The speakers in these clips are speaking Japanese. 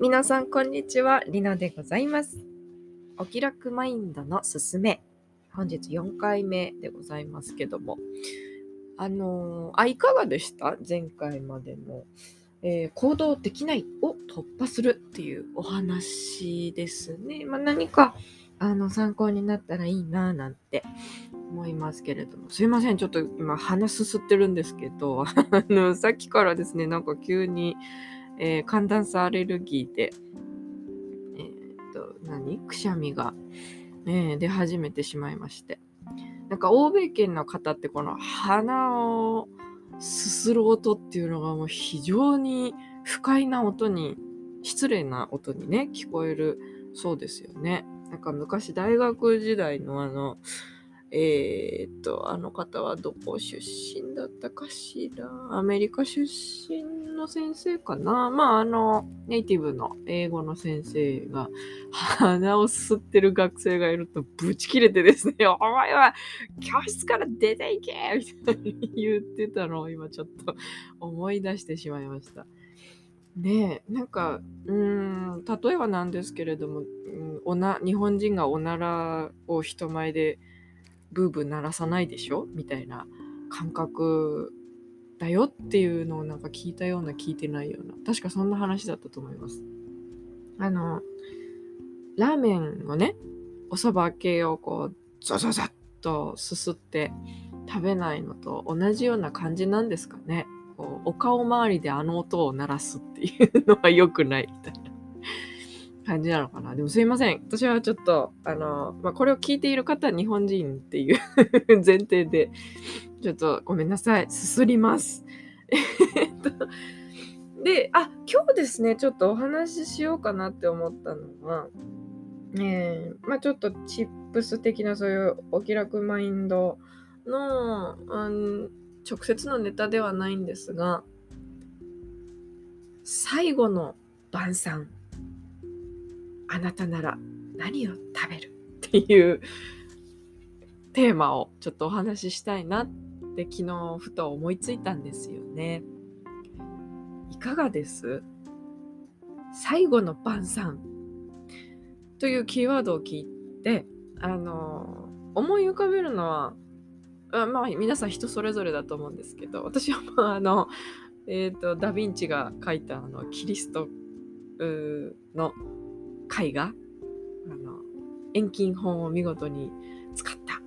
皆さんこんにちは、りなでございます。お気楽マインドのすすめ。本日4回目でございますけども。あのーあ、いかがでした？前回までの、えー行動できないを突破するっていうお話ですね。まあ、何か、あの、参考になったらいいなぁなんて思いますけれども。すいません。ちょっと今鼻すすってるんですけど、あの、さっきからですね、なんか急に、えー寒暖差アレルギーで、えーっと、何？くしゃみが、えー出始めてしまいまして。なんか欧米圏の方ってこの鼻をすする音っていうのがもう非常に不快な音に、失礼な音にね、聞こえるそうですよね。なんか昔大学時代のあの、えーっと、あの方はどこ出身だったかしら？アメリカ出身の先生かな？まあ、あの、ネイティブの英語の先生が鼻を吸ってる学生がいるとブチ切れてですね、お前は教室から出ていけ！みたいに 言ってたのを今ちょっと思い出してしまいました。ねえ、なんか、うん、例えばなんですけれども、うんおな日本人がおならを人前でブーブー鳴らさないでしょ？みたいな感覚だよっていうのをなんか聞いたような聞いてないような。確かそんな話だったと思います。あのラーメンをねおそば系をこうザザザッとすすって食べないのと同じような感じなんですかね。こうお顔周りであの音を鳴らすっていうのは良くないみたいな。感じなのかな。でもすいません。私はちょっと、あの、まあ、これを聞いている方は日本人っていう 前提で、ちょっとごめんなさい。すすります。えっと、で、あ、今日ですね、ちょっとお話ししようかなって思ったのは、えー、まあちょっとチップス的なそういうお気楽マインドの、うん、直接のネタではないんですが、最後の晩餐。あなたなら何を食べるっていうテーマをちょっとお話ししたいなって昨日ふと思いついたんですよね。いかがです？最後の晩餐というキーワードを聞いて、あの、思い浮かべるのは、あまあ皆さん人それぞれだと思うんですけど、私はまああの、えっ、と、ダ・ヴィンチが書いたあのキリストの絵画？あの遠近法を見事に使った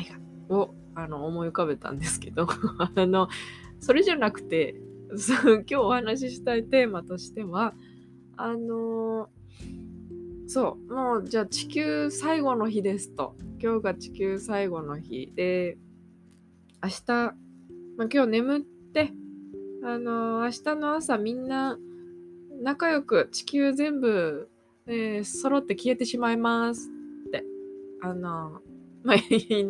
絵画をあの思い浮かべたんですけど あのそれじゃなくて今日お話ししたいテーマとしてはあのそうもうじゃあ地球最後の日ですと。今日が地球最後の日で明日、まあ、今日眠ってあの明日の朝みんな仲良く地球全部えー揃って消えてしまいますって。あの、まあ、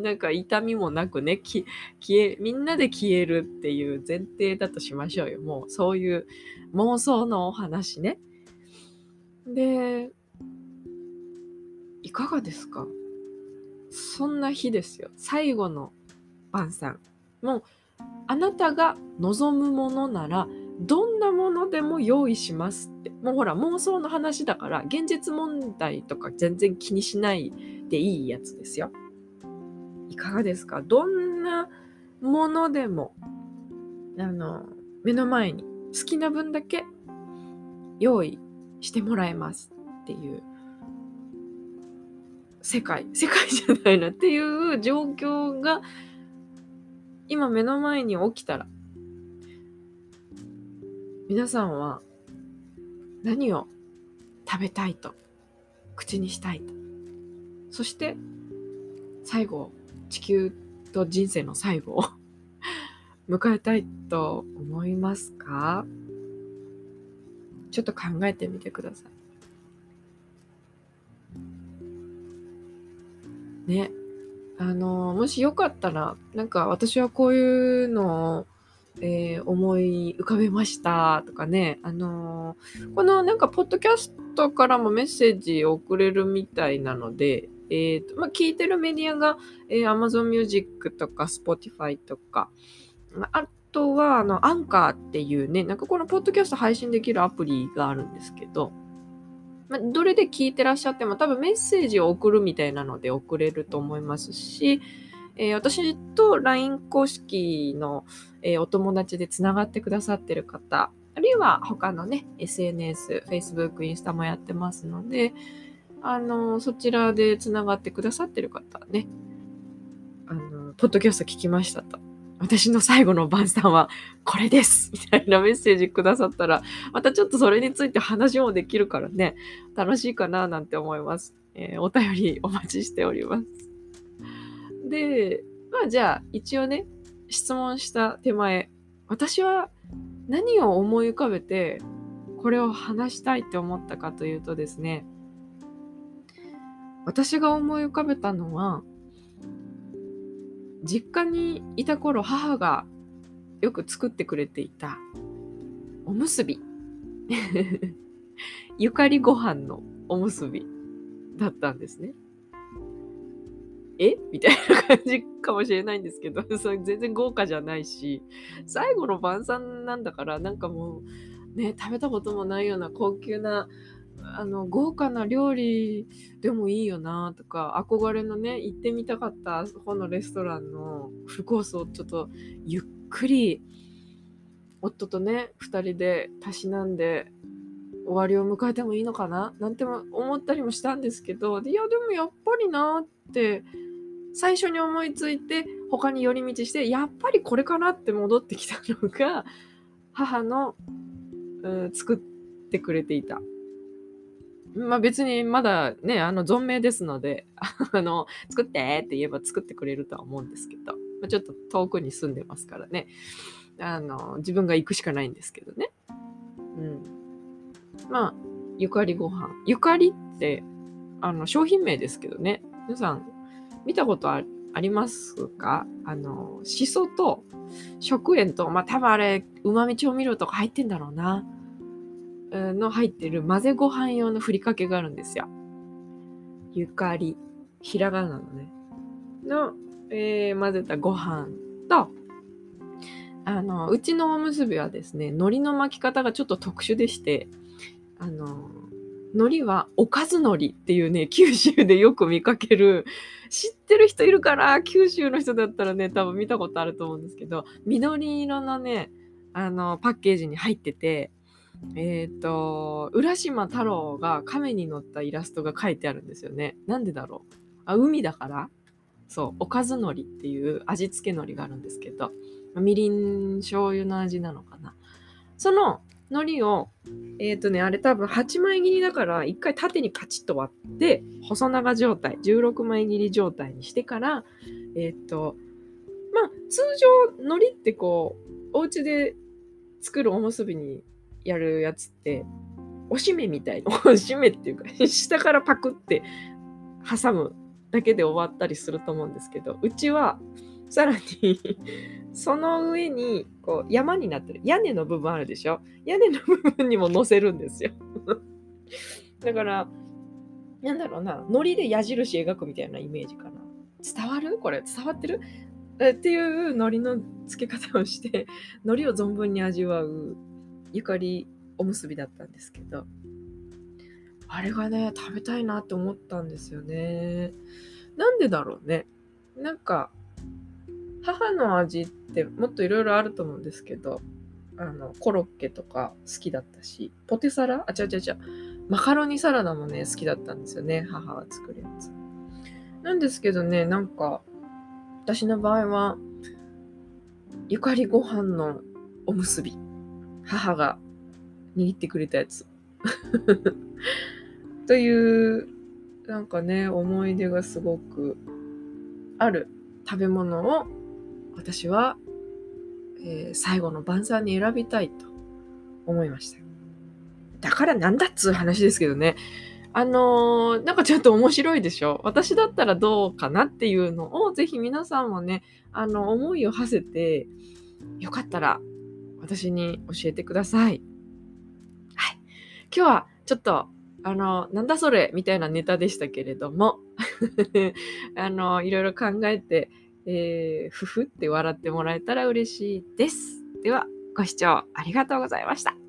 なんか痛みもなくね、消え、みんなで消えるっていう前提だとしましょうよ。もうそういう妄想のお話ね。で、いかがですか？そんな日ですよ。最後の晩餐。もう、あなたが望むものなら、どんなものでも用意しますって。もうほら、妄想の話だから、現実問題とか全然気にしないでいいやつですよ。いかがですか？どんなものでも、あの、目の前に好きな分だけ用意してもらえますっていう世界、世界じゃないなっていう状況が今目の前に起きたら皆さんは何を食べたいと口にしたいとそして最後地球と人生の最後を 迎えたいと思いますか？ちょっと考えてみてください。ね。あの、もしよかったら、なんか私はこういうのをえー思い浮かべましたとかね、あのーこのなんか、ポッドキャストからもメッセージを送れるみたいなので、えーとまあ、聞いてるメディアが、えー Amazon Music とか Spotify とか、ああとは、あの、アンカーっていうね、なんかこのポッドキャスト配信できるアプリがあるんですけど、まあ、どれで聞いてらっしゃっても多分メッセージを送るみたいなので送れると思いますし、えー、私と LINE 公式の、えー、お友達でつながってくださってる方、あるいは他のね、SNS、Facebook、インスタもやってますので、あの、そちらでつながってくださってる方ね、あの、ポッドキャスト聞きましたと。私の最後の晩餐はこれですみたいなメッセージくださったら、またちょっとそれについて話もできるからね、楽しいかななんて思います。えー、お便りお待ちしております。で、まあじゃあ一応ね、質問した手前、私は何を思い浮かべてこれを話したいって思ったかというとですね、私が思い浮かべたのは、実家にいた頃母がよく作ってくれていたおむすび ゆかりご飯のおむすびだったんですね。え？みたいな感じかもしれないんですけど、それ全然豪華じゃないし、最後の晩餐なんだから、なんかもう、ね、食べたこともないような高級なあの豪華な料理でもいいよなとか憧れのね行ってみたかった方のレストランのフルコースをちょっとゆっくり夫とね2人でたしなんで終わりを迎えてもいいのかな？なんて思ったりもしたんですけどいやでもやっぱりなって最初に思いついて他に寄り道してやっぱりこれかなって戻ってきたのが母の、うん、作ってくれていたまあ別にまだね、あの存命ですので、あの、作ってって言えば作ってくれるとは思うんですけど、まあ、ちょっと遠くに住んでますからね、あの、自分が行くしかないんですけどね。うん。まあ、ゆかりご飯。ゆかりって、あの、商品名ですけどね、皆さん、見たことありますか？あの、しそと食塩と、まあ多分あれ、旨味調味料とか入ってんだろうな。の入ってる混ぜご飯用のふりかけがあるんですよ。ゆかり。ひらがなのね。の、えー、混ぜたご飯と、あの、うちのおむすびはですね、海苔の巻き方がちょっと特殊でして、あの、海苔はおかず海苔っていうね、九州でよく見かける、知ってる人いるから、九州の人だったらね、多分見たことあると思うんですけど、緑色のね、あの、パッケージに入ってて、えっ、ー、と、浦島太郎が亀に乗ったイラストが書いてあるんですよね。なんでだろう？あ、海だから？そう、おかず海苔っていう味付け海苔があるんですけど、みりん醤油の味なのかな。その海苔を、えっ、ー、とね、あれ多分8枚切りだから、一回縦にカチッと割って、細長状態、16枚切り状態にしてから、えっ、ー、と、まあ、通常海苔ってこう、お家で作るおむすびにやるやつって、おしめみたいな、おしめっていうか、下からパクって挟むだけで終わったりすると思うんですけど、うちは、さらにその上に、こう、山になってる。屋根の部分あるでしょ？屋根の部分にも乗せるんですよ。だから、なんだろうな、海苔で矢印描くみたいなイメージかな。伝わる？これ、伝わってる？っていう海苔の付け方をして、海苔を存分に味わうゆかりおむすびだったんですけど。あれがね食べたいなって思ったんですよね。なんでだろうね。なんか母の味ってもっといろいろあると思うんですけどあのコロッケとか好きだったしポテサラ？あちゃちゃちゃマカロニサラダもね好きだったんですよね母が作るやつ。なんですけどねなんか私の場合はゆかりご飯のおむすび。母が握ってくれたやつ。という、なんかね、思い出がすごくある食べ物を私は、えー、最後の晩餐に選びたいと思いました。だからなんだっつう話ですけどね。あのー、なんかちょっと面白いでしょ私だったらどうかなっていうのをぜひ皆さんもね、あの、思いを馳せて、よかったら私に教えてください。はい。今日はちょっと、あの、なんだそれみたいなネタでしたけれども、あの、いろいろ考えて、えー、ふふって笑ってもらえたら嬉しいです。では、ご視聴ありがとうございました。